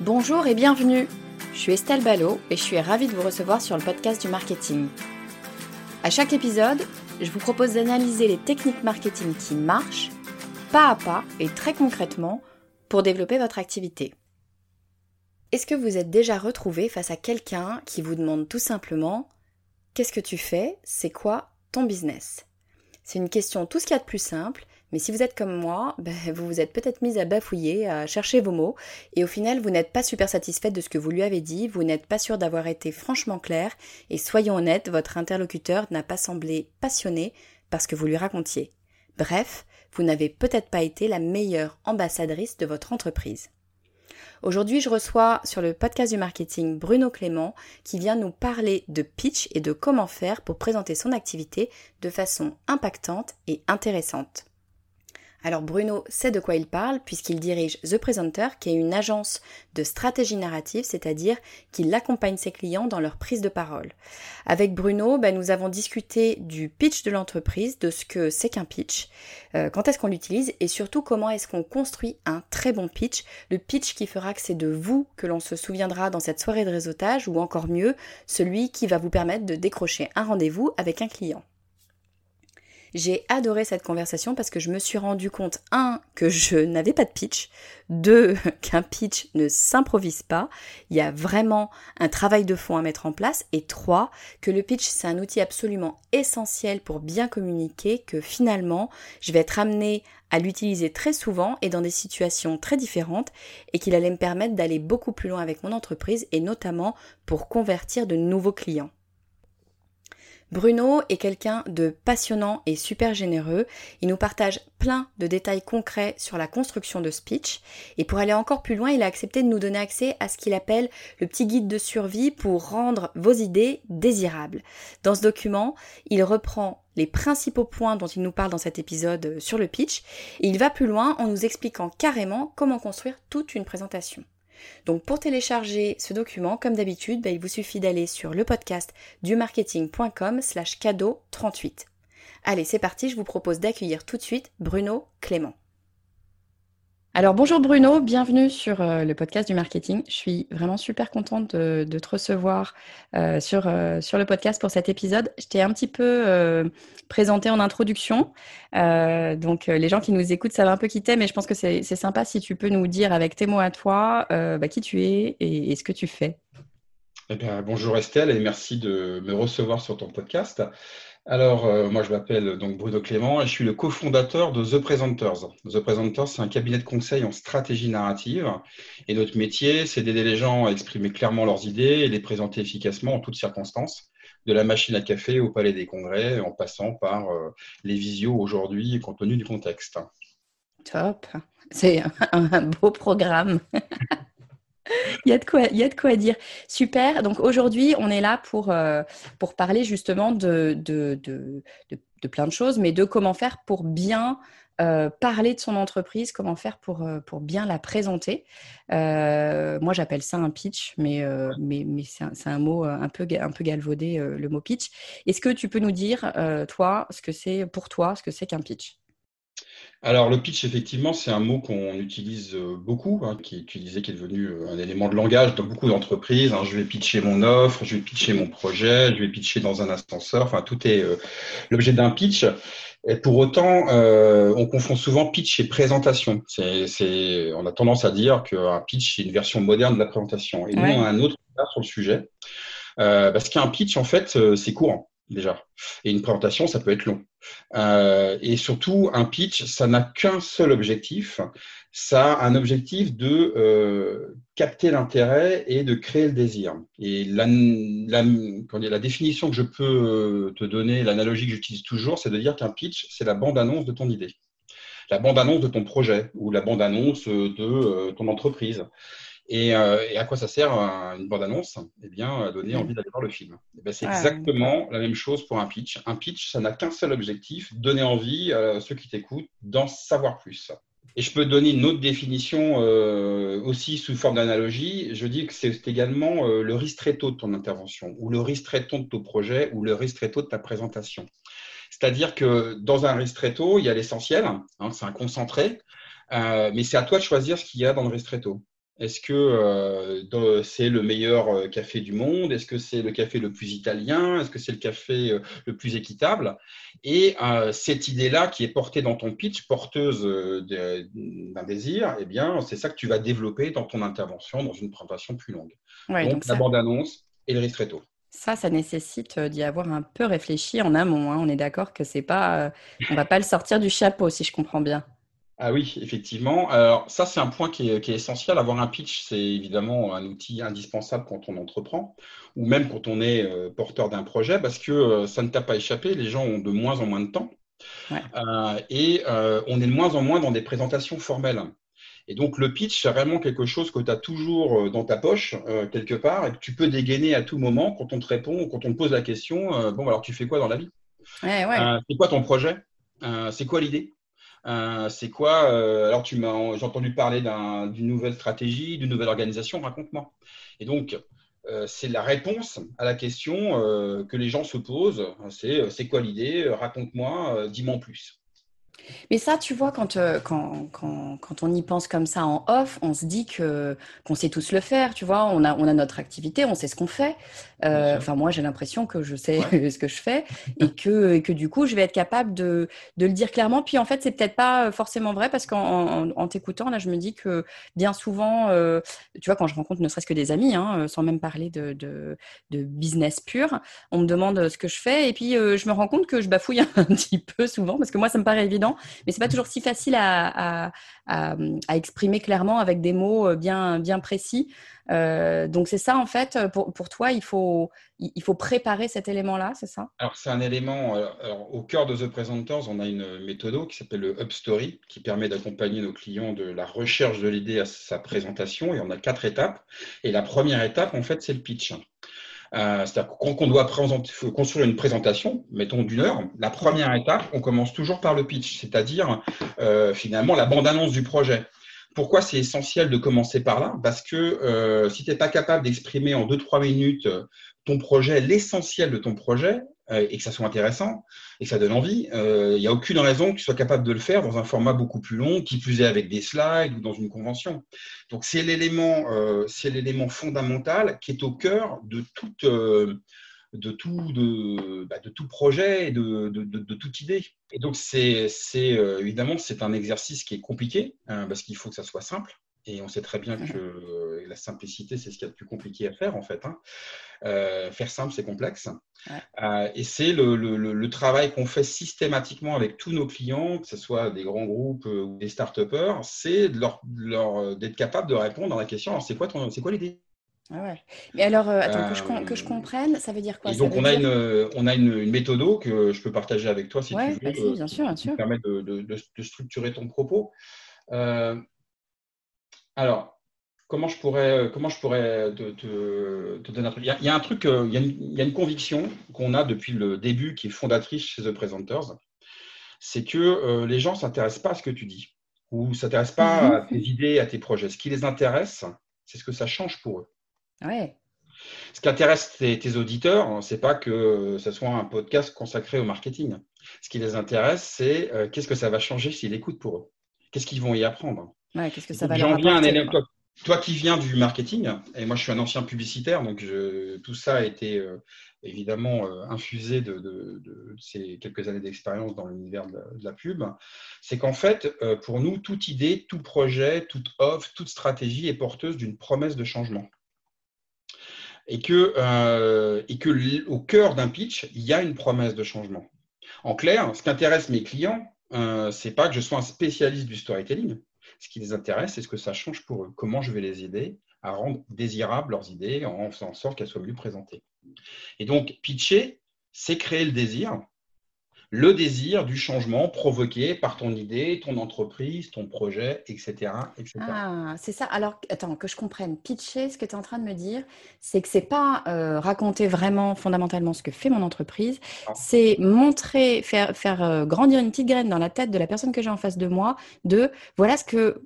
Bonjour et bienvenue. Je suis Estelle Ballot et je suis ravie de vous recevoir sur le podcast du marketing. À chaque épisode, je vous propose d'analyser les techniques marketing qui marchent, pas à pas et très concrètement, pour développer votre activité. Est-ce que vous êtes déjà retrouvé face à quelqu'un qui vous demande tout simplement Qu'est-ce que tu fais? C'est quoi ton business? C'est une question tout ce qu'il y a de plus simple mais si vous êtes comme moi, ben, vous vous êtes peut-être mis à bafouiller, à chercher vos mots, et au final, vous n'êtes pas super satisfaite de ce que vous lui avez dit, vous n'êtes pas sûr d'avoir été franchement clair, et soyons honnêtes, votre interlocuteur n'a pas semblé passionné parce que vous lui racontiez. Bref, vous n'avez peut-être pas été la meilleure ambassadrice de votre entreprise. Aujourd'hui, je reçois sur le podcast du marketing Bruno Clément qui vient nous parler de pitch et de comment faire pour présenter son activité de façon impactante et intéressante. Alors Bruno sait de quoi il parle puisqu'il dirige The Presenter qui est une agence de stratégie narrative, c'est-à-dire qu'il accompagne ses clients dans leur prise de parole. Avec Bruno, ben, nous avons discuté du pitch de l'entreprise, de ce que c'est qu'un pitch, euh, quand est-ce qu'on l'utilise et surtout comment est-ce qu'on construit un très bon pitch, le pitch qui fera que c'est de vous que l'on se souviendra dans cette soirée de réseautage ou encore mieux, celui qui va vous permettre de décrocher un rendez-vous avec un client. J'ai adoré cette conversation parce que je me suis rendu compte, un, que je n'avais pas de pitch, deux, qu'un pitch ne s'improvise pas, il y a vraiment un travail de fond à mettre en place, et trois, que le pitch c'est un outil absolument essentiel pour bien communiquer, que finalement je vais être amené à l'utiliser très souvent et dans des situations très différentes, et qu'il allait me permettre d'aller beaucoup plus loin avec mon entreprise, et notamment pour convertir de nouveaux clients. Bruno est quelqu'un de passionnant et super généreux. Il nous partage plein de détails concrets sur la construction de speech. Et pour aller encore plus loin, il a accepté de nous donner accès à ce qu'il appelle le petit guide de survie pour rendre vos idées désirables. Dans ce document, il reprend les principaux points dont il nous parle dans cet épisode sur le pitch. Et il va plus loin en nous expliquant carrément comment construire toute une présentation. Donc pour télécharger ce document, comme d'habitude, bah, il vous suffit d'aller sur le podcast du marketing.com slash cadeau 38. Allez, c'est parti, je vous propose d'accueillir tout de suite Bruno Clément. Alors bonjour Bruno, bienvenue sur euh, le podcast du marketing. Je suis vraiment super contente de, te recevoir euh, sur, euh, sur le podcast pour cet épisode. Je t'ai un petit peu présenté en introduction, donc les gens qui nous écoutent savent un peu qui t'es, mais je pense que c'est sympa si tu peux nous dire avec tes mots à toi bah, qui tu es et, et, ce que tu fais. Eh bien, bonjour Estelle et merci de me recevoir sur ton podcast. Alors, euh, moi, je m'appelle donc Bruno Clément et je suis le cofondateur de The Presenters. The Presenters, c'est un cabinet de conseil en stratégie narrative. Et notre métier, c'est d'aider les gens à exprimer clairement leurs idées et les présenter efficacement en toutes circonstances, de la machine à café au palais des congrès, en passant par euh, les visios aujourd'hui, compte tenu du contexte. Top. C'est un beau programme. il, y a de quoi, dire. Super. Donc aujourd'hui, on est là pour, euh, parler justement de, plein de choses, mais de comment faire pour bien euh, parler de son entreprise, comment faire pour, euh, bien la présenter. moi, j'appelle ça un pitch, mais, c'est un, un, mot un peu, un peu galvaudé, le mot pitch. Est-ce que tu peux nous dire, toi, ce que c'est pour toi, ce que c'est qu'un pitch? Alors, le pitch, effectivement, c'est un mot qu'on utilise euh, beaucoup, hein, qui est utilisé, qui est devenu euh, un élément de langage dans beaucoup d'entreprises. Hein. Je vais pitcher mon offre, je vais pitcher mon projet, je vais pitcher dans un ascenseur. Enfin, tout est euh, l'objet d'un pitch. Et pour autant, on confond souvent pitch et présentation. C'est, on a tendance à dire qu'un pitch, c'est une version moderne de la présentation. Et nous, on a un autre regard sur le sujet. parce qu'un pitch, en fait, c'est courant déjà. Et une présentation, ça peut être long. Euh, et surtout, un pitch, ça n'a qu'un seul objectif. Ça a un objectif de euh, capter l'intérêt et de créer le désir. Et la, la, la définition que je peux euh, te donner, l'analogie que j'utilise toujours, c'est de dire qu'un pitch, c'est la bande-annonce de ton idée. La bande-annonce de ton projet ou la bande-annonce de ton entreprise. Euh, et, à quoi ça sert une bande-annonce? Eh bien, à donner envie d'aller voir le film. Eh ben, c'est exactement la même chose pour un pitch. Un pitch, ça n'a qu'un seul objectif, donner envie à ceux qui t'écoutent d'en savoir plus. Et je peux donner une autre définition euh, aussi sous forme d'analogie. Je dis que c'est également euh, le ristretto de ton intervention, ou le ristretto de ton projet, ou le ristretto de ta présentation. C'est-à-dire que dans un ristretto, il y a l'essentiel, hein, c'est un concentré, mais c'est à toi de choisir ce qu'il y a dans le ristretto. Est-ce que euh, c'est le meilleur euh, café du monde? Est-ce que c'est le café le plus italien? Est-ce que c'est le café euh, le plus équitable? Et cette idée-là qui est portée dans ton pitch, porteuse d'un désir, eh bien, c'est ça que tu vas développer dans ton intervention, dans une présentation plus longue. donc, la bande-annonce et le ristretto. Ça, ça nécessite d'y avoir un peu réfléchi en amont. Hein. On est d'accord que c'est pas, on va pas le sortir du chapeau, si je comprends bien. Ah oui, effectivement. Alors ça, c'est un point qui est, essentiel. Avoir un pitch, c'est évidemment un outil indispensable quand on entreprend, ou même quand on est euh, porteur d'un projet, parce que euh, ça ne t'a pas échappé, les gens ont de moins en moins de temps. Euh, et on est de moins en moins dans des présentations formelles. Et donc le pitch, c'est vraiment quelque chose que tu as toujours dans ta poche, quelque part, et que tu peux dégainer à tout moment quand on te répond, quand on te pose la question, bon, alors tu fais quoi dans la vie? C'est quoi ton projet? C'est quoi l'idée? euh, c'est quoi euh, Alors, tu m'as, j'ai entendu parler d'une nouvelle stratégie, d'une nouvelle organisation. Raconte-moi. Et donc, euh, c'est la réponse à la question que les gens se posent. C'est c'est quoi l'idée? Raconte-moi, dis-moi plus. Mais ça, tu vois, quand, euh, quand, quand, quand, on y pense comme ça en off, on se dit que qu'on sait tous le faire, tu vois. On a, on a notre activité, on sait ce qu'on fait. Euh, enfin, moi, j'ai l'impression que je sais ce que je fais et que, et que du coup, je vais être capable de, de le dire clairement. Puis en fait, c'est peut-être pas forcément vrai parce qu'en en, t'écoutant, là, je me dis que bien souvent, euh, tu vois, quand je rencontre ne serait-ce que des amis, hein, sans même parler de, de, de, business pur, on me demande ce que je fais et puis je me rends compte que je bafouille un petit peu souvent parce que moi, ça me paraît évident mais c'est pas toujours si facile à, exprimer clairement avec des mots euh, bien, précis. Euh, donc c'est ça en fait, pour, toi, il faut, préparer cet élément-là, c'est ça? Alors c'est un élément, euh, au cœur de The Presenters, on a une méthode qui s'appelle le Up Story, qui permet d'accompagner nos clients de la recherche de l'idée à sa présentation, et on a quatre étapes. Et la première étape, en fait, c'est le pitch. Euh, c'est-à-dire quand on doit construire une présentation, mettons d'une heure, la première étape, on commence toujours par le pitch, c'est-à-dire euh, finalement la bande-annonce du projet. Pourquoi c'est essentiel de commencer par là? Parce que euh, si tu n'es pas capable d'exprimer en 2-3 minutes ton projet, l'essentiel de ton projet, et que ça soit intéressant et que ça donne envie, euh, il n'y a aucune raison que tu sois capable de le faire dans un format beaucoup plus long, qui plus est avec des slides ou dans une convention. Donc c'est l'élément, euh, c'est l'élément fondamental qui est au cœur de bah, tout projet et de, toute idée. Et donc c'est évidemment c'est un exercice qui est compliqué hein, parce qu'il faut que ça soit simple. Et on sait très bien que la simplicité, c'est ce qu'il y a de plus compliqué à faire, en fait. Hein. Euh, faire simple, c'est complexe. Euh, et c'est le, le, le, travail qu'on fait systématiquement avec tous nos clients, que ce soit des grands groupes euh, ou des start-upers, c'est de leur, leur, d'être capable de répondre à la question c'est quoi, ton, c'est quoi l'idée? Ah ouais. Mais alors, attends, que, je, que je comprenne, ça veut dire quoi? Donc, on, a une, on a une, une méthode que je peux partager avec toi si tu veux. bien sûr, bien sûr. Qui permet de, de, de, structurer ton propos. Alors, comment je pourrais, euh, comment je pourrais te, donner un truc? Il y, a, un truc, euh, il y a une, conviction qu'on a depuis le début qui est fondatrice chez The Presenters, c'est que euh, les gens ne s'intéressent pas à ce que tu dis ou ne s'intéressent pas mhm. à tes idées, à tes projets. Ce qui les intéresse, c'est ce que ça change pour eux. Ouais. Ce qui intéresse tes, auditeurs, hein, c'est pas que ce soit un podcast consacré au marketing. Ce qui les intéresse, c'est euh, qu'est-ce que ça va changer s'ils écoutent pour eux? Qu'est-ce qu'ils vont y apprendre? Qu'est-ce que ça va leur apporter, toi, qui viens du marketing, et moi je suis un ancien publicitaire, donc tout ça a été euh, évidemment euh, infusé de, ces quelques années d'expérience dans l'univers de, la pub, c'est qu'en fait, pour nous, toute idée, tout projet, toute offre, toute stratégie est porteuse d'une promesse de changement et que, euh, et que au cœur d'un pitch, il y a une promesse de changement. En clair, ce qui intéresse mes clients, euh, c'est pas que je sois un spécialiste du storytelling. Ce qui les intéresse, c'est ce que ça change pour eux. Comment je vais les aider à rendre désirables leurs idées en faisant en sorte qu'elles soient mieux présentées. Et donc, pitcher, c'est créer le désir le désir du changement provoqué par ton idée, ton entreprise, ton projet, etc. Ah, c'est ça. Alors, attends, que je comprenne. Pitcher, ce que tu es en train de me dire, c'est que c'est pas euh, raconter vraiment fondamentalement ce que fait mon entreprise, c'est montrer, faire, faire euh, grandir une petite graine dans la tête de la personne que j'ai en face de moi, de voilà ce que,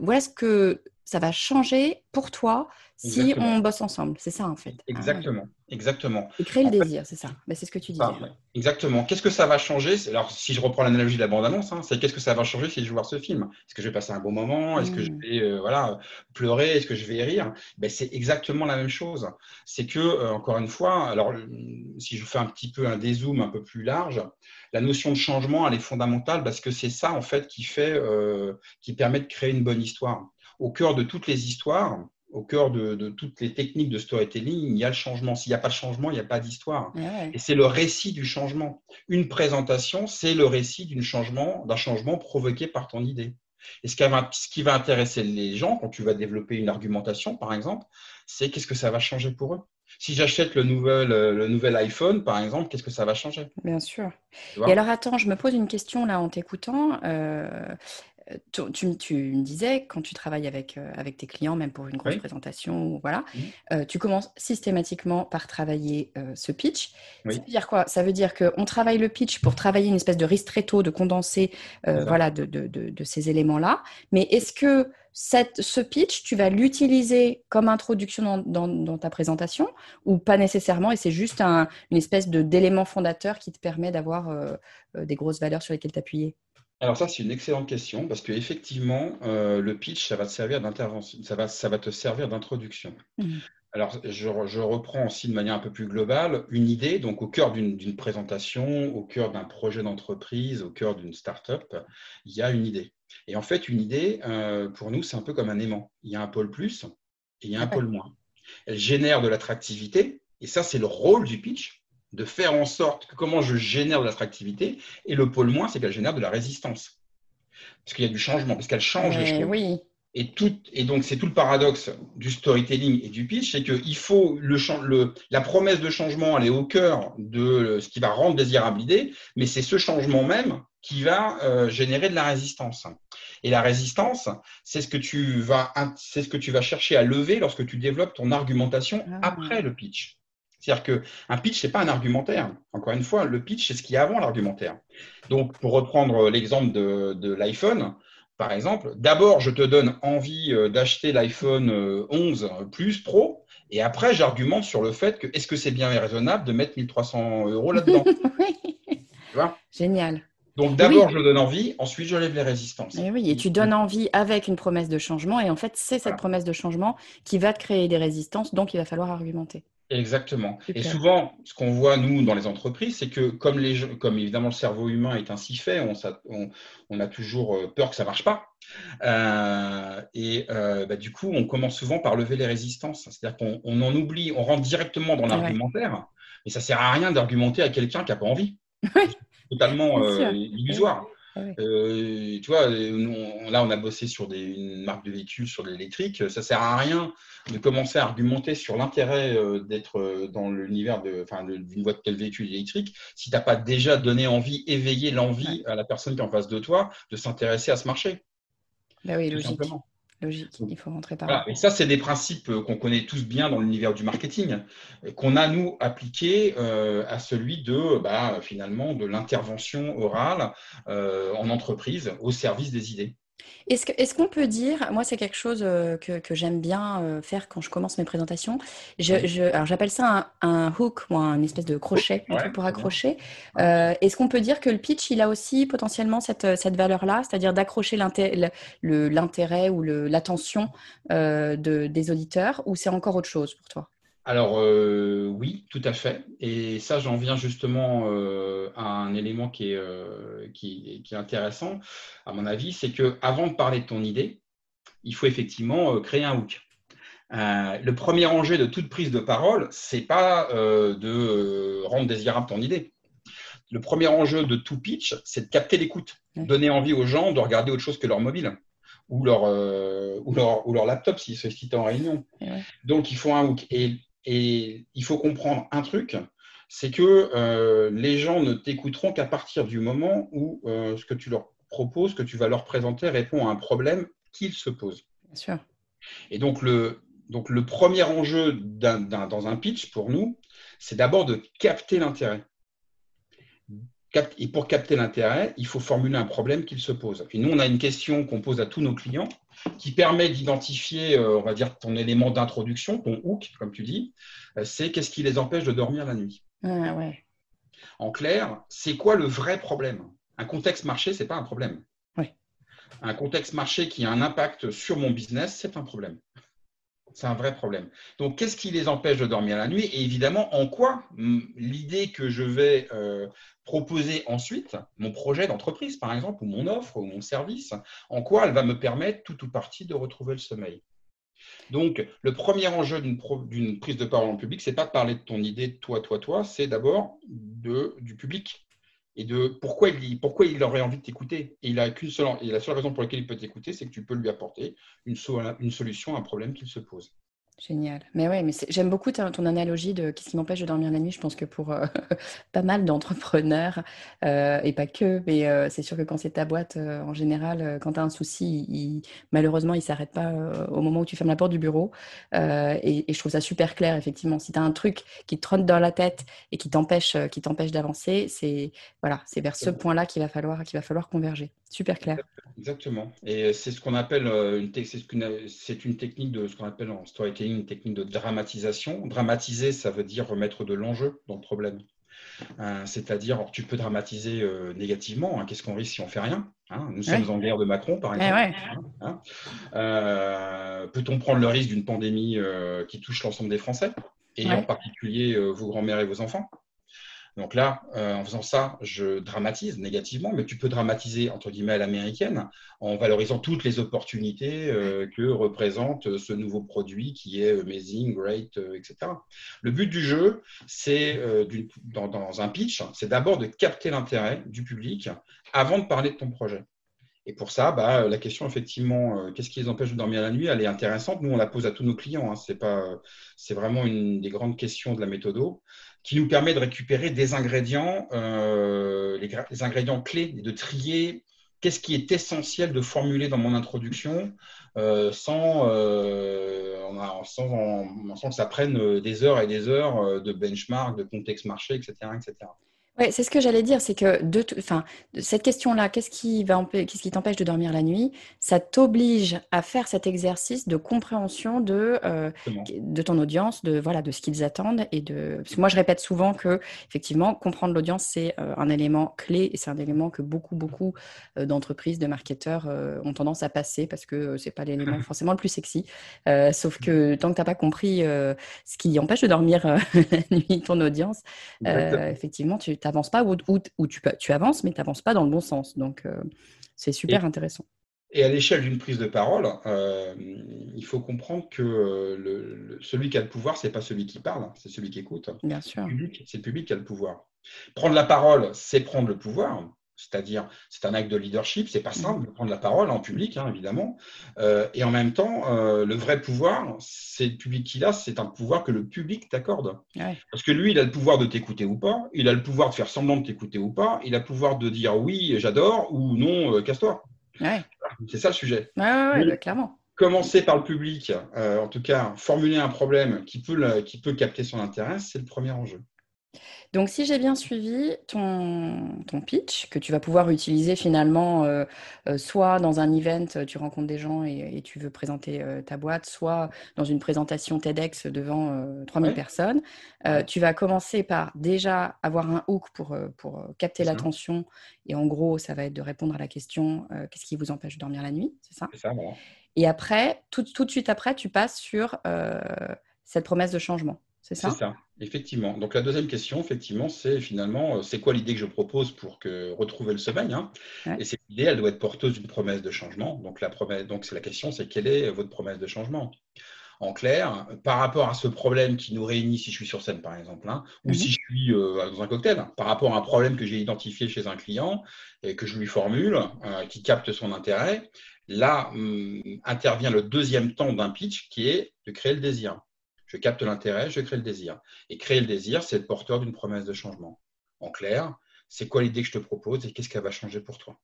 voilà ce que ça va changer pour toi si on bosse ensemble. C'est ça en fait. Exactement. Exactement. Et créer le désir, c'est ça. Ben, c'est ce que tu disais. exactement. Qu'est-ce que ça va changer Alors, si je reprends l'analogie de la bande-annonce, hein, c'est qu'est-ce que ça va changer si je vais voir ce film? Est-ce que je vais passer un bon moment? Est-ce que je mmh. vais euh, voilà, pleurer? Est-ce que je vais rire? Ben, C'est exactement la même chose. C'est que, euh, encore une fois, alors si je fais un petit peu un dézoom un peu plus large, la notion de changement, elle est fondamentale parce que c'est ça, en fait, qui fait, euh, qui permet de créer une bonne histoire. Au cœur de toutes les histoires, au cœur de, toutes les techniques de storytelling, il y a le changement. S'il n'y a pas de changement, il n'y a pas d'histoire. Et c'est le récit du changement. Une présentation, c'est le récit d'un changement, changement provoqué par ton idée. Et ce qui, va, ce qui va intéresser les gens quand tu vas développer une argumentation, par exemple, c'est qu'est-ce que ça va changer pour eux. Si j'achète le nouvel, le nouvel iPhone, par exemple, qu'est-ce que ça va changer? Bien sûr. Et alors, attends, je me pose une question là en t'écoutant. Euh, tu, me disais, quand tu travailles avec, euh, avec tes clients, même pour une grosse présentation, voilà, mmh. euh, tu commences systématiquement par travailler euh, ce pitch. Ça veut dire quoi? Ça veut dire qu'on travaille le pitch pour travailler une espèce de ristretto, de condensé voilà, de, de, de, ces éléments-là. Mais est-ce que cette, ce pitch, tu vas l'utiliser comme introduction dans, dans, ta présentation ou pas nécessairement? Et c'est juste un, une espèce d'élément fondateur qui te permet d'avoir des grosses valeurs sur lesquelles t'appuyer? Alors ça, c'est une excellente question parce qu'effectivement, euh, le pitch, ça va te servir d'intervention, ça va, ça va te servir d'introduction. Mmh. Alors, je, reprends aussi de manière un peu plus globale une idée, donc au cœur d'une présentation, au cœur d'un projet d'entreprise, au cœur d'une start-up, il y a une idée. Et en fait, une idée, euh, pour nous, c'est un peu comme un aimant. Il y a un pôle plus et il y a un pôle moins. Elle génère de l'attractivité, et ça, c'est le rôle du pitch de faire en sorte que comment je génère de l'attractivité. Et le pôle moins, c'est qu'elle génère de la résistance. Parce qu'il y a du changement, parce qu'elle change les choses. Oui. Et, tout, et donc, c'est tout le paradoxe du storytelling et du pitch, c'est qu'il faut le, le, la promesse de changement, elle est au cœur de ce qui va rendre désirable l'idée, mais c'est ce changement même qui va euh, générer de la résistance. Et la résistance, c'est ce que tu vas, c'est ce que tu vas chercher à lever lorsque tu développes ton argumentation ah. après le pitch. C'est-à-dire qu'un pitch, ce n'est pas un argumentaire. Encore une fois, le pitch, c'est ce qu'il y a avant l'argumentaire. Donc, pour reprendre l'exemple de, l'iPhone, par exemple, d'abord, je te donne envie euh, d'acheter l'iPhone 11 euh, Plus Pro, et après, j'argumente sur le fait que est-ce que c'est bien raisonnable de mettre 1300 euros là-dedans? Génial. Donc d'abord, je donne envie, ensuite je lève les résistances. Et oui, et tu donnes envie avec une promesse de changement, et en fait, c'est cette promesse de changement qui va te créer des résistances, donc il va falloir argumenter. Exactement. Et souvent, ce qu'on voit, nous, dans les entreprises, c'est que comme, les, comme évidemment le cerveau humain est ainsi fait, on, on, a toujours euh, peur que ça ne marche pas. Euh, et euh, bah, du coup, on commence souvent par lever les résistances. C'est-à-dire qu'on on en oublie, on rentre directement dans l'argumentaire, mais ça ne sert à rien d'argumenter à quelqu'un qui n'a pas envie. totalement illusoire. Ah euh, tu vois, là, on a bossé sur des, une marque de véhicule, sur l'électrique. Ça sert à rien de commencer à argumenter sur l'intérêt euh, d'être euh, dans l'univers d'une voie de tel véhicule électrique si tu n'as pas déjà donné envie, éveillé l'envie à la personne qui est en face de toi de s'intéresser à ce marché. Bah oui, logique. Logique, il faut rentrer par là. Et ça, c'est des principes euh, qu'on connaît tous bien dans l'univers du marketing, qu'on a, nous, appliqués euh, à celui de, bah, finalement, de l'intervention orale euh, en entreprise au service des idées. Est-ce qu'on peut dire, moi c'est quelque chose euh, que, j'aime bien euh, faire quand je commence mes présentations, alors j'appelle ça un, hook ou un espèce de crochet pour accrocher. Euh, est-ce qu'on peut dire que le pitch, il a aussi potentiellement cette, cette valeur-là, c'est-à-dire d'accrocher l'intérêt ou l'attention des auditeurs, ou c'est encore autre chose pour toi? Alors euh, oui, tout à fait. Et ça, j'en viens justement euh, à un élément qui est, euh, qui, est, intéressant, à mon avis, c'est que avant de parler de ton idée, il faut effectivement créer un hook. le premier enjeu de toute prise de parole, c'est pas de rendre désirable ton idée. Le premier enjeu de tout pitch, c'est de capter l'écoute, donner envie aux gens de regarder autre chose que leur mobile ou leur, ou leur, ou leur laptop s'ils se citent en réunion. Donc, il faut un hook. Et et il faut comprendre un truc, c'est que euh, les gens ne t'écouteront qu'à partir du moment où euh, ce que tu leur proposes, que tu vas leur présenter, répond à un problème qu'ils se posent. Bien sûr. Et donc le, donc le premier enjeu dans un pitch pour nous, c'est d'abord de capter l'intérêt. Et pour capter l'intérêt, il faut formuler un problème qu'ils se posent. Et nous, on a une question qu'on pose à tous nos clients qui permet d'identifier, euh, on va dire, ton élément d'introduction, ton hook, comme tu dis, euh, c'est qu'est-ce qui les empêche de dormir la nuit. ouais. En clair, c'est quoi le vrai problème? Un contexte marché, ce n'est pas un problème. Un contexte marché qui a un impact sur mon business, c'est un problème. C'est un vrai problème. Donc, qu'est-ce qui les empêche de dormir la nuit? Et évidemment, en quoi l'idée que je vais euh, proposer ensuite, mon projet d'entreprise par exemple, ou mon offre, ou mon service, en quoi elle va me permettre tout ou partie de retrouver le sommeil? Donc, le premier enjeu d'une prise de parole en public, c'est pas de parler de ton idée, toi, toi, toi, c'est d'abord du public et de pourquoi il, aurait envie de t'écouter. Et et la seule raison pour laquelle il peut t'écouter, c'est que tu peux lui apporter une solution à un problème qu'il se pose. Génial. Mais ouais, mais j'aime beaucoup ton analogie de qu'est-ce qui m'empêche de dormir la nuit. Je pense que pour euh, pas mal d'entrepreneurs, euh, et pas que, mais euh, c'est sûr que quand c'est ta boîte, en général, quand tu as un souci, malheureusement, il ne s'arrête pas au moment où tu fermes la porte du bureau. Et, je trouve ça super clair, effectivement. Si tu as un truc qui te trotte dans la tête et qui t'empêche qui t'empêche d'avancer, c'est voilà, c'est vers ce point-là qu'il va, falloir, qu'il va falloir converger. Super clair. Exactement. Et c'est ce qu'on appelle une, c'est une technique de ce qu'on appelle en storytelling une technique de dramatisation. Dramatiser, ça veut dire remettre de l'enjeu dans le problème. Euh, c'est-à-dire, tu peux dramatiser euh, négativement. Hein. Qu'est-ce qu'on risque si on fait rien hein? Nous sommes en guerre de Macron, par eh exemple. Hein, euh, peut-on prendre le risque d'une pandémie qui touche l'ensemble des Français, et en particulier vos grands-mères et vos enfants? Donc là, euh, en faisant ça, je dramatise négativement, mais tu peux dramatiser, entre guillemets, à l'américaine, en valorisant toutes les opportunités euh, que représente ce nouveau produit qui est amazing, great, euh, etc. Le but du jeu, c'est, dans, un pitch, c'est d'abord de capter l'intérêt du public avant de parler de ton projet. Et pour ça, bah, la question, effectivement, qu'est-ce qui les empêche de dormir la nuit, elle est intéressante. Nous, on la pose à tous nos clients. Hein. C'est, pas, c'est vraiment une des grandes questions de la méthode qui nous permet de récupérer des ingrédients, euh, les, ingrédients clés, de trier qu'est-ce qui est essentiel de formuler dans mon introduction euh, sans, euh, sans, que ça prenne des heures et des heures de benchmark, de contexte marché, etc. etc. Ouais, c'est ce que j'allais dire, c'est que de, enfin, cette question-là, qu'est-ce qui va, qu'est-ce qui t'empêche de dormir la nuit? Ça t'oblige à faire cet exercice de compréhension de euh, de ton audience, de voilà, de ce qu'ils attendent et de. Parce que moi, je répète souvent que effectivement, comprendre l'audience, c'est euh, un élément clé et c'est un élément que beaucoup, beaucoup euh, d'entreprises, de marketeurs ont tendance à passer parce que c'est pas l'élément forcément le plus sexy. sauf que tant que t'as pas compris ce qui empêche de dormir la nuit ton audience, effectivement, tu n'avances pas ou, tu, tu, avances, mais tu n'avances pas dans le bon sens. Donc, euh, c'est super intéressant. Et à l'échelle d'une prise de parole, euh, il faut comprendre que euh, le, celui qui a le pouvoir, ce n'est pas celui qui parle, c'est celui qui écoute. Bien sûr. C'est le public qui a le pouvoir. Prendre la parole, c'est prendre le pouvoir. C'est-à-dire, c'est un acte de leadership, c'est pas mm. simple de prendre la parole en public, hein, évidemment. Euh, et en même temps, euh, le vrai pouvoir, c'est le public qu'il a, c'est un pouvoir que le public t'accorde. Parce que lui, il a le pouvoir de t'écouter ou pas, il a le pouvoir de faire semblant de t'écouter ou pas, il a le pouvoir de dire oui, j'adore, ou non, euh, casse-toi. C'est ça le sujet. Bah, clairement. Commencer par le public, en tout cas, formuler un problème qui peut, qui peut capter son intérêt, c'est le premier enjeu. Donc, si j'ai bien suivi ton, ton pitch, que tu vas pouvoir utiliser finalement, euh, euh, soit dans un event, euh, tu rencontres des gens et, tu veux présenter ta boîte, soit dans une présentation TEDx devant 3000 personnes, tu vas commencer par déjà avoir un hook pour, pour capter l'attention. Et en gros, ça va être de répondre à la question qu'est-ce qui vous empêche de dormir la nuit C'est ça, ça Et après, tout, tout, de suite après, tu passes sur cette promesse de changement. C'est ça? C'est ça, effectivement. Donc la deuxième question, effectivement, c'est finalement, euh, c'est quoi l'idée que je propose pour que retrouver le sommeil hein? Et cette idée, elle doit être porteuse d'une promesse de changement. Donc la promesse, donc c'est la question, c'est quelle est votre promesse de changement? En clair, par rapport à ce problème qui nous réunit si je suis sur scène, par exemple, hein, ou mhm. si je suis euh, dans un cocktail, par rapport à un problème que j'ai identifié chez un client et que je lui formule, euh, qui capte son intérêt, là hum, intervient le deuxième temps d'un pitch qui est de créer le désir. Je capte l'intérêt, je crée le désir. Et créer le désir, c'est être porteur d'une promesse de changement. En clair, c'est quoi l'idée que je te propose et qu'est-ce qu'elle va changer pour toi?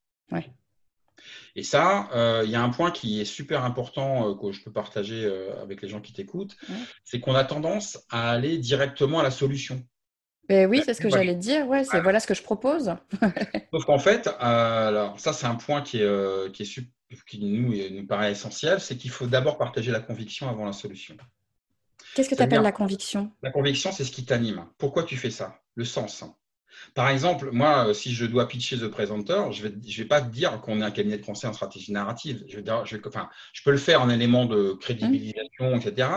Et ça, euh, il y a un point qui est super important euh, que je peux partager euh, avec les gens qui t'écoutent, c'est qu'on a tendance à aller directement à la solution. Ben oui, c'est ce que j'allais dire. Ouais, c'est voilà ce que je propose. Sauf qu'en fait, alors ça c'est un point qui est, qui, est, qui nous, nous paraît essentiel, c'est qu'il faut d'abord partager la conviction avant la solution. Qu'est-ce que tu appelles la conviction? La conviction, c'est ce qui t'anime. Pourquoi tu fais ça? Le sens. Par exemple, moi, euh, si je dois pitcher The Presenter, je ne vais, je vais pas te dire qu'on est un cabinet de conseil en stratégie narrative. Je, vais je, enfin, je peux le faire en élément de crédibilisation, etc.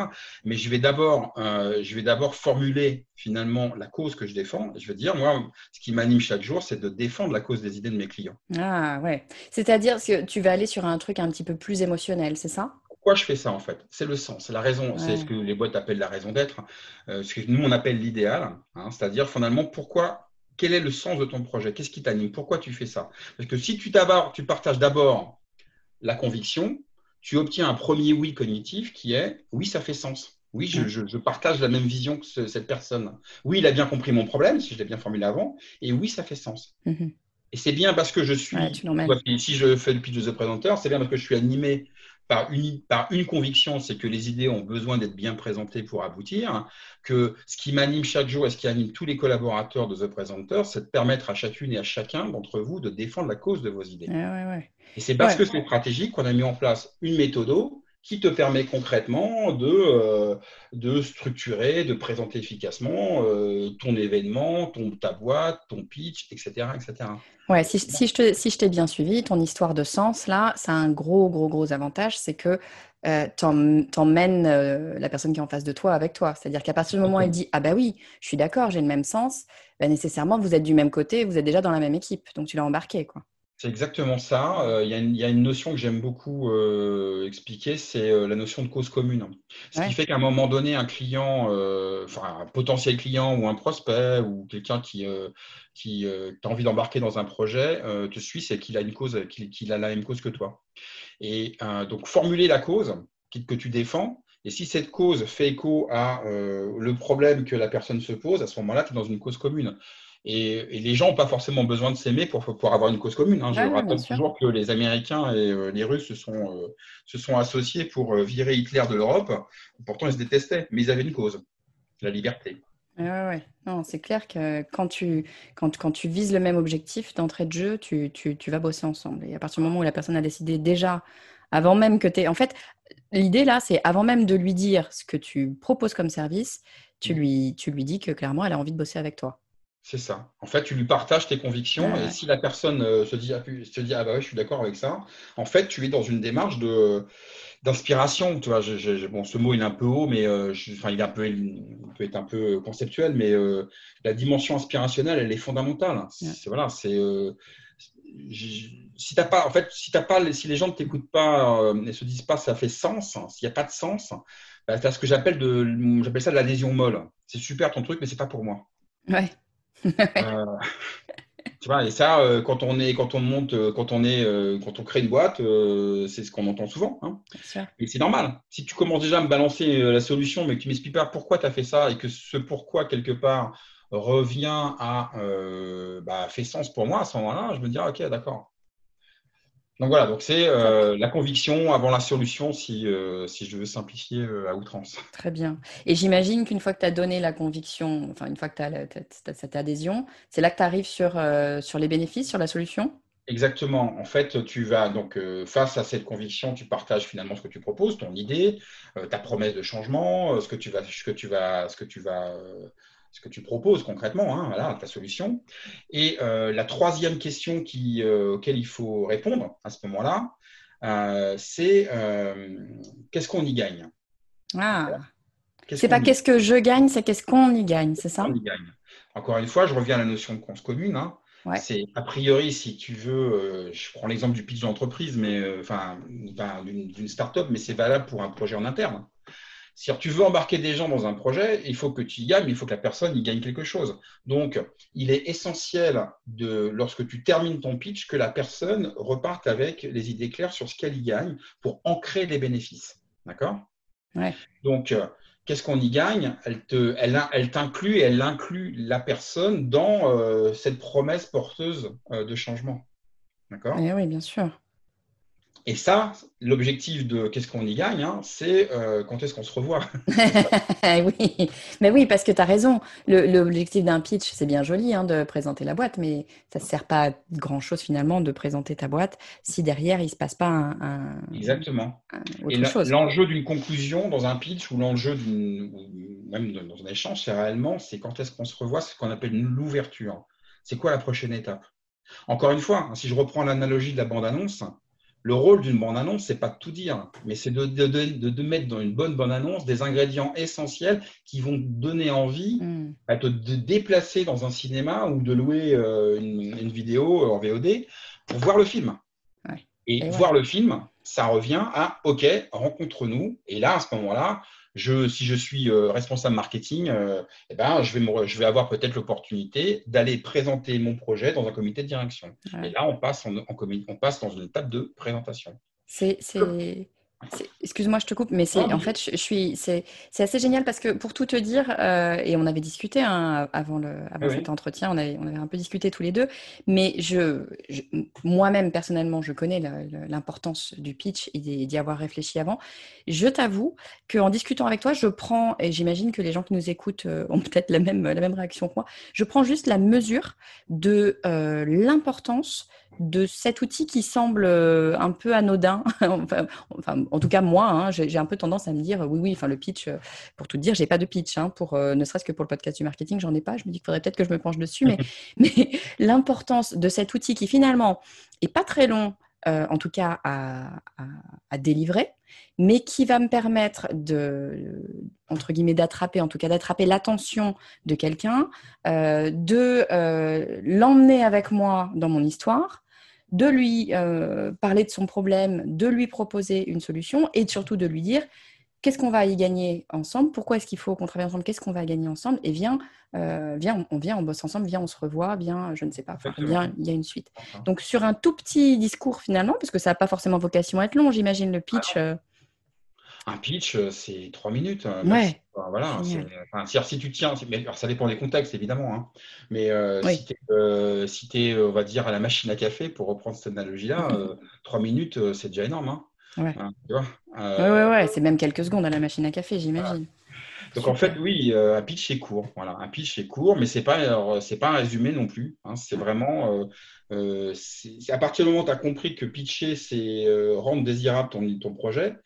Mais je vais d'abord euh, je vais d'abord formuler finalement la cause que je défends. Je vais dire, moi, ce qui m'anime chaque jour, c'est de défendre la cause des idées de mes clients. Ah ouais. C'est-à-dire que tu vas aller sur un truc un petit peu plus émotionnel, c'est ça? Pourquoi je fais ça en fait? C'est le sens, c'est la raison, c'est ce que les boîtes appellent la raison d'être, euh, ce que nous on appelle l'idéal, hein, c'est-à-dire finalement pourquoi, quel est le sens de ton projet? Qu'est-ce qui t'anime? Pourquoi tu fais ça? Parce que si tu, tu partages d'abord la conviction, tu obtiens un premier oui cognitif qui est oui, ça fait sens. Oui, je, partage la même vision que cette personne. Oui, il a bien compris mon problème, si je l'ai bien formulé avant, et oui, ça fait sens. Mm-hmm. Et c'est bien parce que je suis, si je fais le pitch de The Presenter, c'est bien parce que je suis animé par une, par une conviction, c'est que les idées ont besoin d'être bien présentées pour aboutir, que ce qui m'anime chaque jour et ce qui anime tous les collaborateurs de The Presenter, c'est de permettre à chacune et à chacun d'entre vous de défendre la cause de vos idées. Et c'est parce que c'est stratégique qu'on a mis en place une méthode qui te permet concrètement de, euh, de structurer, de présenter efficacement euh, ton événement, ton, ta boîte, ton pitch, etc. etc. Ouais, si, si je t'ai si bien suivi, ton histoire de sens, là, ça a un gros, gros, gros avantage, c'est que euh, t'emmènes euh, la personne qui est en face de toi avec toi. C'est-à-dire qu'à partir du moment où elle dit Ah bah oui, je suis d'accord, j'ai le même sens, bah, nécessairement, vous êtes du même côté, vous êtes déjà dans la même équipe. Donc tu l'as embarqué. quoi. C'est exactement ça. Euh, il y, a une notion que j'aime beaucoup euh, expliquer, c'est euh, la notion de cause commune. Ce qui fait qu'à un moment donné, un client, enfin un potentiel client ou un prospect ou quelqu'un qui, qui a envie d'embarquer dans un projet te suit, c'est qu'il a une cause, qu'il a la même cause que toi. Et donc formuler la cause que tu défends, et si cette cause fait écho à le problème que la personne se pose, à ce moment-là, tu es dans une cause commune. Et, les gens n'ont pas forcément besoin de s'aimer pour, pour avoir une cause commune. Hein. Je rappelle toujours que les Américains et euh, les Russes se sont, euh, se sont associés pour euh, virer Hitler de l'Europe. Pourtant, ils se détestaient, mais ils avaient une cause, la liberté. Oui, ouais. Non, c'est clair que quand tu, quand, quand tu vises le même objectif d'entrée de jeu, tu, tu, tu, vas bosser ensemble. Et à partir du moment où la personne a décidé déjà, avant même que tu es. En fait, l'idée là, c'est avant même de lui dire ce que tu proposes comme service, tu mmh. lui, tu lui dis que clairement, elle a envie de bosser avec toi. C'est ça. En fait, tu lui partages tes convictions et si la personne euh, se dit, ah, se dit, ah bah ouais, je suis d'accord avec ça, en fait, tu es dans une démarche de d'inspiration. Tu vois, bon, ce mot il est un peu haut, mais euh, enfin, il, est un peu, peut être un peu conceptuel, mais euh, la dimension inspirationnelle, elle est fondamentale. C'est, voilà, c'est si t'as pas, en fait, si t'as pas, si les gens ne t'écoutent pas et se disent pas, ça fait sens. S'il n'y a pas de sens, bah, tu as ce que j'appelle de, j'appelle ça de l'adhésion molle. C'est super ton truc, mais c'est pas pour moi. Ouais. Euh, tu vois, et ça, euh, quand on est, quand on monte, euh, quand on est, quand on crée une boîte, c'est ce qu'on entend souvent. Hein. Et c'est normal. Si tu commences déjà à me balancer la solution, mais que tu m'expliques pas pourquoi tu as fait ça et que ce pourquoi quelque part revient à bah, fait sens pour moi à ce moment-là, je me dis ok, d'accord. Donc voilà, donc c'est euh, la conviction avant la solution si, euh, si je veux simplifier euh, à outrance. Très bien. Et j'imagine qu'une fois que tu as donné la conviction, enfin une fois que tu as, cette adhésion, c'est là que tu arrives sur, sur les bénéfices, sur la solution? Exactement. En fait, tu vas donc face à cette conviction, tu partages finalement ce que tu proposes, ton idée, ta promesse de changement, ce que tu vas, ce que tu vas, ce que tu vas ce que tu proposes concrètement, hein, voilà, ta solution. Et euh, la troisième question qui, euh, auquel il faut répondre à ce moment-là, euh, c'est qu'est-ce qu'on y gagne? Ah, c'est pas qu'est-ce que je gagne, c'est qu'est-ce qu'on y gagne, c'est ça? On y gagne? Encore une fois, je reviens à la notion de cause commune. Hein. C'est a priori, si tu veux, je prends l'exemple du pitch d'entreprise, mais enfin d'une start-up, mais c'est valable pour un projet en interne. Si tu veux embarquer des gens dans un projet, il faut que tu y gagnes, mais il faut que la personne y gagne quelque chose. Donc, il est essentiel, de, lorsque tu termines ton pitch, que la personne reparte avec les idées claires sur ce qu'elle y gagne pour ancrer les bénéfices. D'accord? Ouais. Donc, euh, qu'est-ce qu'on y gagne? Elle te, elle, elle t'inclut et elle inclut la personne dans euh, cette promesse porteuse euh, de changement. D'accord? Eh Oui, bien sûr. Et ça, l'objectif de qu'est-ce qu'on y gagne, hein, c'est euh, quand est-ce qu'on se revoit. oui, mais oui, parce que tu as raison. L'objectif d'un pitch, c'est bien joli hein, de présenter la boîte, mais ça ne sert pas à grand-chose finalement de présenter ta boîte si derrière il ne se passe pas un. Exactement. Et l'enjeu d'une conclusion dans un pitch ou l'enjeu d'une, même dans un échange, c'est réellement, c'est quand est-ce qu'on se revoit, c'est ce qu'on appelle l'ouverture. C'est quoi la prochaine étape? Encore une fois, si je reprends l'analogie de la bande-annonce, le rôle d'une bande-annonce, c'est pas de tout dire, mais c'est de, de, mettre dans une bonne bande-annonce des ingrédients essentiels qui vont donner envie mm. de déplacer dans un cinéma ou de louer euh, une, vidéo en VOD pour voir le film. Et, voir le film, ça revient à OK, rencontre-nous. Et là, à ce moment-là, si je suis euh, responsable marketing, euh, eh ben, je, vais je vais avoir peut-être l'opportunité d'aller présenter mon projet dans un comité de direction. Et là, on passe, en, on passe dans une étape de présentation. C'est Excuse-moi, je te coupe, mais c'est en fait, je, suis, c'est assez génial parce que pour tout te dire, euh, et on avait discuté hein, avant, le, avant cet entretien, on avait, on avait un peu discuté tous les deux, mais je, moi-même personnellement, je connais l'importance du pitch et d'y avoir réfléchi avant. Je t'avoue qu'en discutant avec toi, je prends, et j'imagine que les gens qui nous écoutent euh, ont peut-être la même, la même réaction que moi, je prends juste la mesure de euh, l'importance de cet outil qui semble un peu anodin. enfin, en tout cas, moi, hein, j'ai un peu tendance à me dire oui, oui, enfin, le pitch, euh, pour tout dire, j'ai pas de pitch. Hein, pour, euh, ne serait-ce que pour le podcast du marketing, j'en ai pas. Je me dis qu'il faudrait peut-être que je me penche dessus. Mais, mais l'importance de cet outil qui finalement est pas très long, en tout cas à, délivrer, mais qui va me permettre de, entre guillemets, d'attraper, en tout cas d'attraper l'attention de quelqu'un, de l'emmener avec moi dans mon histoire, de lui euh, parler de son problème, de lui proposer une solution et surtout de lui dire qu'est-ce qu'on va y gagner ensemble, pourquoi est-ce qu'il faut qu'on travaille ensemble, qu'est-ce qu'on va gagner ensemble? Et viens, euh, viens, on, vient, on bosse ensemble, viens, on se revoit, viens, je ne sais pas, viens, il y a une suite. Donc sur un tout petit discours finalement, parce que ça n'a pas forcément vocation à être long, j'imagine le pitch. Euh, un pitch, euh, c'est trois minutes. Hein, voilà. si tu tiens, alors ça dépend des contextes évidemment, hein, mais euh, si tu es, euh, on va dire, à la machine à café, pour reprendre cette analogie-là, trois minutes, c'est déjà énorme. Hein, ouais. ouais, ouais, c'est même quelques secondes à la machine à café, j'imagine. Donc en fait, oui, un pitch est court. Voilà, un pitch est court, mais c'est pas, c'est pas un résumé non plus. c'est vraiment, c'est à partir du moment où tu as compris que pitcher, c'est rendre désirable ton, ton projet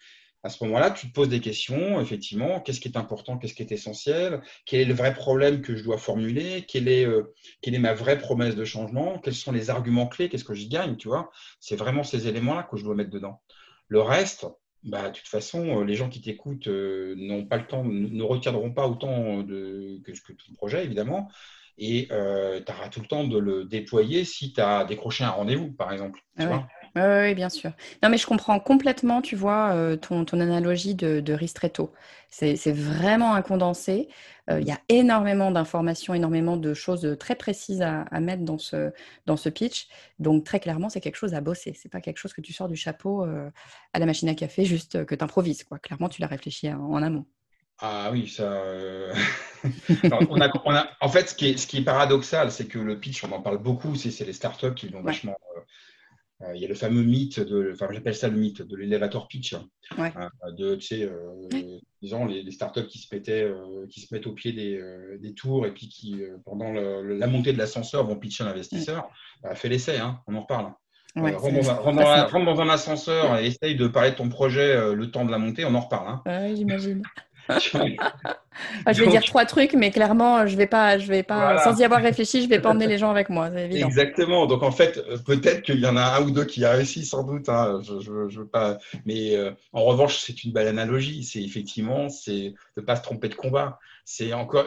à ce moment-là, tu te poses des questions, effectivement, qu'est-ce qui est important, qu'est-ce qui est essentiel, quel est le vrai problème que je dois formuler, quelle est, euh, quelle est ma vraie promesse de changement, quels sont les arguments clés, qu'est-ce que j'y gagne, tu vois? C'est vraiment ces éléments-là que je dois mettre dedans. Le reste, bah, de toute façon, euh, les gens qui t'écoutent euh, n'ont pas le temps, ne retiendront pas autant de, que, que tout le projet, évidemment. Et tu auras tout le temps de le déployer si tu as décroché un rendez-vous, par exemple. Tu ah vois? Oui, bien sûr. Non, mais je comprends complètement, tu vois, euh, ton, ton, analogie de, de ristretto. C'est vraiment un condensé. Euh, il y a énormément d'informations, énormément de choses très précises à, mettre dans ce, dans ce pitch. Donc, très clairement, c'est quelque chose à bosser. C'est pas quelque chose que tu sors du chapeau euh, à la machine à café, juste que tu improvises. Quoi. Clairement, tu l'as réfléchi en, amont. Ah oui, ça. on a, on a, en fait, ce qui est, ce qui est paradoxal, c'est que le pitch, on en parle beaucoup. C'est les startups qui l'ont vachement Euh, il y a le fameux mythe, de, enfin j'appelle ça le mythe de l'élévateur pitch, ouais. de, tu sais, disons les, startups qui se, mettaient, qui se mettent au pied des, des tours et puis qui, pendant la montée de l'ascenseur, vont pitcher l'investisseur. Bah, fais l'essai, hein, on en reparle. Ouais, rentre, dans, un ascenseur et essaye de parler de ton projet le temps de la montée, on en reparle. Hein. Ouais, j'imagine. Ah, je vais dire trois trucs, mais clairement, je vais pas, je vais pas, sans y avoir réfléchi, je vais pas emmener les gens avec moi. Évident. Exactement. Donc en fait, peut-être qu'il y en a un ou deux qui a réussi, sans doute. Hein. Je, je, veux pas. Mais euh, en revanche, c'est une belle analogie. C'est effectivement, c'est de pas se tromper de combat. C'est encore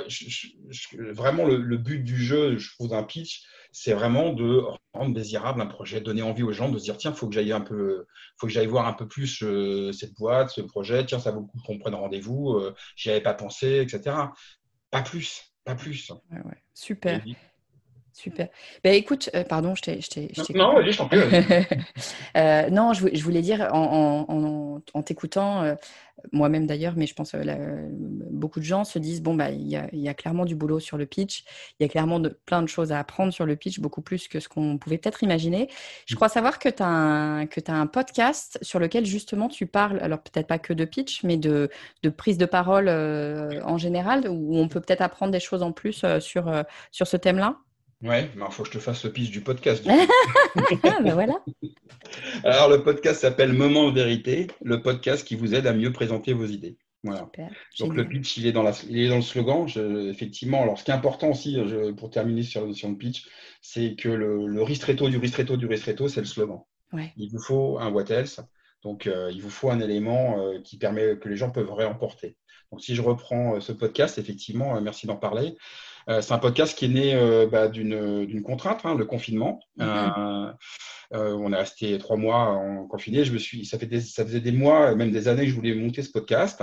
vraiment le, le, but du jeu, je trouve, d'un pitch, c'est vraiment de rendre désirable un projet, donner envie aux gens de se dire tiens, faut que j'aille un peu, faut que j'aille voir un peu plus euh, cette boîte, ce projet. Tiens, ça vaut le coup qu'on prenne rendez-vous. Euh, j'y avais pas pensé, etc. Pas plus, pas plus. Ouais, ouais. Super. Super. Ben, écoute, euh, pardon, je t'ai. Non, je t'en prie. euh, non, je, je, voulais dire, en, en, en t'écoutant, euh, moi-même d'ailleurs, mais je pense que beaucoup de gens se disent bon, bah, il y, a, y a clairement du boulot sur le pitch, il y a clairement de, plein de choses à apprendre sur le pitch, beaucoup plus que ce qu'on pouvait peut-être imaginer. Je crois savoir que tu as, un, que as un podcast sur lequel justement tu parles, alors peut-être pas que de pitch, mais de, de prise de parole en général, où on peut peut-être apprendre des choses en plus sur, sur ce thème-là? Ouais, mais il faut que je te fasse le pitch du podcast. Du ben voilà. Alors, le podcast s'appelle Moment de vérité, le podcast qui vous aide à mieux présenter vos idées. Voilà. Donc, le pitch, il est dans, la, il est dans le slogan. effectivement, alors ce qui est important aussi, pour terminer sur la notion de pitch, c'est que le, le, ristretto du ristretto du ristretto, c'est le slogan. Ouais. Il vous faut un what else. Donc, euh, il vous faut un élément euh, qui permet que les gens peuvent réemporter. Donc, si je reprends euh, ce podcast, effectivement, merci d'en parler. Euh, c'est un podcast qui est né euh, bah, d'une contrainte, hein, le confinement. Mm-hmm. Euh, on est resté trois mois en confiné. Je me suis, ça, des, faisait des mois, même des années que je voulais monter ce podcast.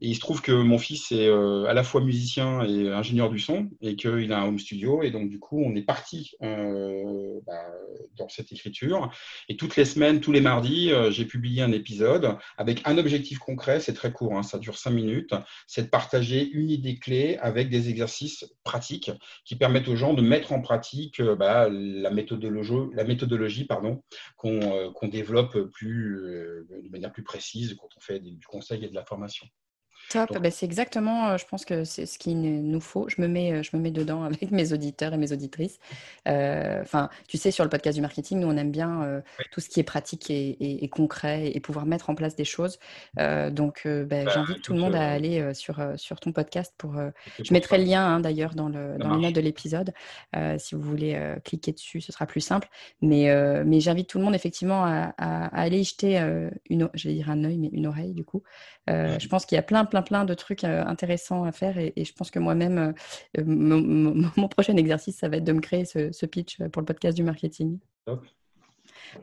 Et il se trouve que mon fils est à la fois musicien et ingénieur du son et qu'il a un home studio. Et donc, du coup, on est parti euh, bah, dans cette écriture. Et toutes les semaines, tous les mardis, j'ai publié un épisode avec un objectif concret. C'est très court, hein, ça dure cinq minutes. C'est de partager une idée clé avec des exercices pratiques qui permettent aux gens de mettre en pratique bah, la méthodologie, la méthodologie qu'on développe plus, de manière plus précise quand on fait du conseil et de la formation. Top, bah, c'est exactement, euh, je pense que c'est ce qu'il nous faut. Je me mets, euh, je me mets dedans avec mes auditeurs et mes auditrices. Euh, enfin, tu sais, sur le podcast du marketing, nous, on aime bien tout ce qui est pratique et, concret et, pouvoir mettre en place des choses. donc, bah, bah, j'invite tout le monde à aller sur, sur ton podcast pour. je mettrai le lien hein, d'ailleurs dans, le, dans les notes de l'épisode. si vous voulez cliquer dessus, ce sera plus simple. Mais, mais j'invite tout le monde effectivement à, aller y jeter une, je vais dire un œil, mais une oreille du coup. je pense qu'il y a plein plein, plein de trucs euh, intéressants à faire et, je pense que moi-même, euh, mon, prochain exercice, ça va être de me créer ce, pitch pour le podcast du marketing.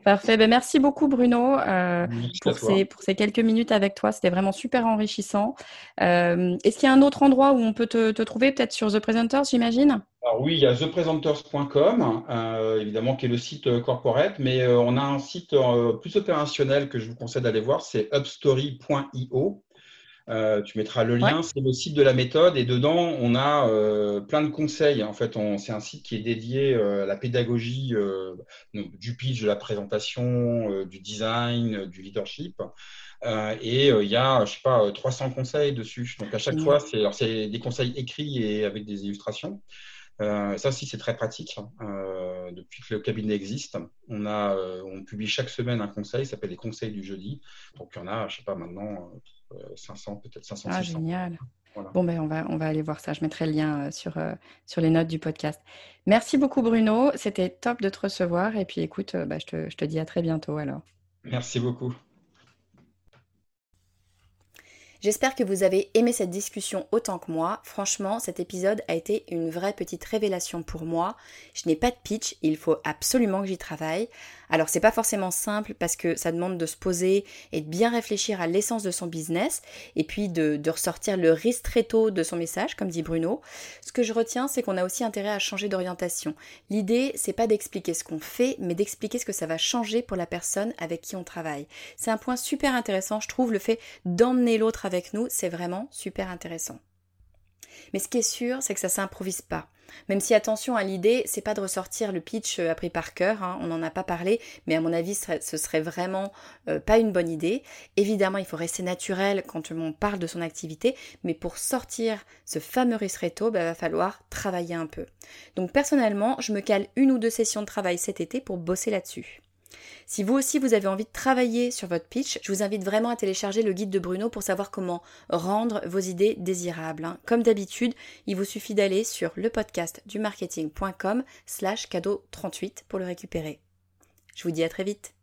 Parfait. Ben, merci beaucoup, Bruno, euh, pour, ces, pour ces quelques minutes avec toi. C'était vraiment super enrichissant. Est-ce qu'il y a un autre endroit où on peut te, trouver, peut-être sur The Presenters, j'imagine? Alors oui, il y a thepresenters.com, évidemment, qui est le site corporate, mais on a un site plus opérationnel que je vous conseille d'aller voir, c'est upstory.io. Euh, tu mettras le lien, c'est le site de la méthode et dedans on a euh, plein de conseils. En fait, c'est un site qui est dédié euh, à la pédagogie du pitch, de la présentation, du design, du leadership. et il y a, je sais pas, 300 conseils dessus. Donc à chaque fois, c'est des conseils écrits et avec des illustrations. ça aussi, c'est très pratique. Hein. depuis que le cabinet existe, on, a, on publie chaque semaine un conseil, ça s'appelle les conseils du jeudi. Donc, il y en a, je sais pas, maintenant, 500, peut-être 500. Ah, génial. Bon, ben, on, va, on va aller voir ça. Je mettrai le lien euh, sur, euh, sur les notes du podcast. Merci beaucoup, Bruno. C'était top de te recevoir. Et puis, écoute, euh, bah, je, te, je te dis à très bientôt alors. Merci beaucoup. J'espère que vous avez aimé cette discussion autant que moi. Franchement, cet épisode a été une vraie petite révélation pour moi. Je n'ai pas de pitch, il faut absolument que j'y travaille. Alors c'est pas forcément simple parce que ça demande de se poser et de bien réfléchir à l'essence de son business et puis de, ressortir le ristretto de son message, comme dit Bruno. Ce que je retiens, c'est qu'on a aussi intérêt à changer d'orientation. L'idée, c'est pas d'expliquer ce qu'on fait, mais d'expliquer ce que ça va changer pour la personne avec qui on travaille. C'est un point super intéressant, je trouve, le fait d'emmener l'autre avec nous, c'est vraiment super intéressant. Mais ce qui est sûr, c'est que ça s'improvise pas. Même si attention à l'idée, c'est pas de ressortir le pitch euh, appris par cœur, hein, on n'en a pas parlé, mais à mon avis ce serait vraiment euh, pas une bonne idée. Évidemment, il faut rester naturel quand on parle de son activité, mais pour sortir ce fameux ristretto, il bah, va falloir travailler un peu. Donc personnellement, je me cale une ou deux sessions de travail cet été pour bosser là-dessus. Si vous aussi vous avez envie de travailler sur votre pitch, je vous invite vraiment à télécharger le guide de Bruno pour savoir comment rendre vos idées désirables. Hein. Comme d'habitude, il vous suffit d'aller sur le podcast du marketing.com slash cadeau 38 pour le récupérer. Je vous dis à très vite.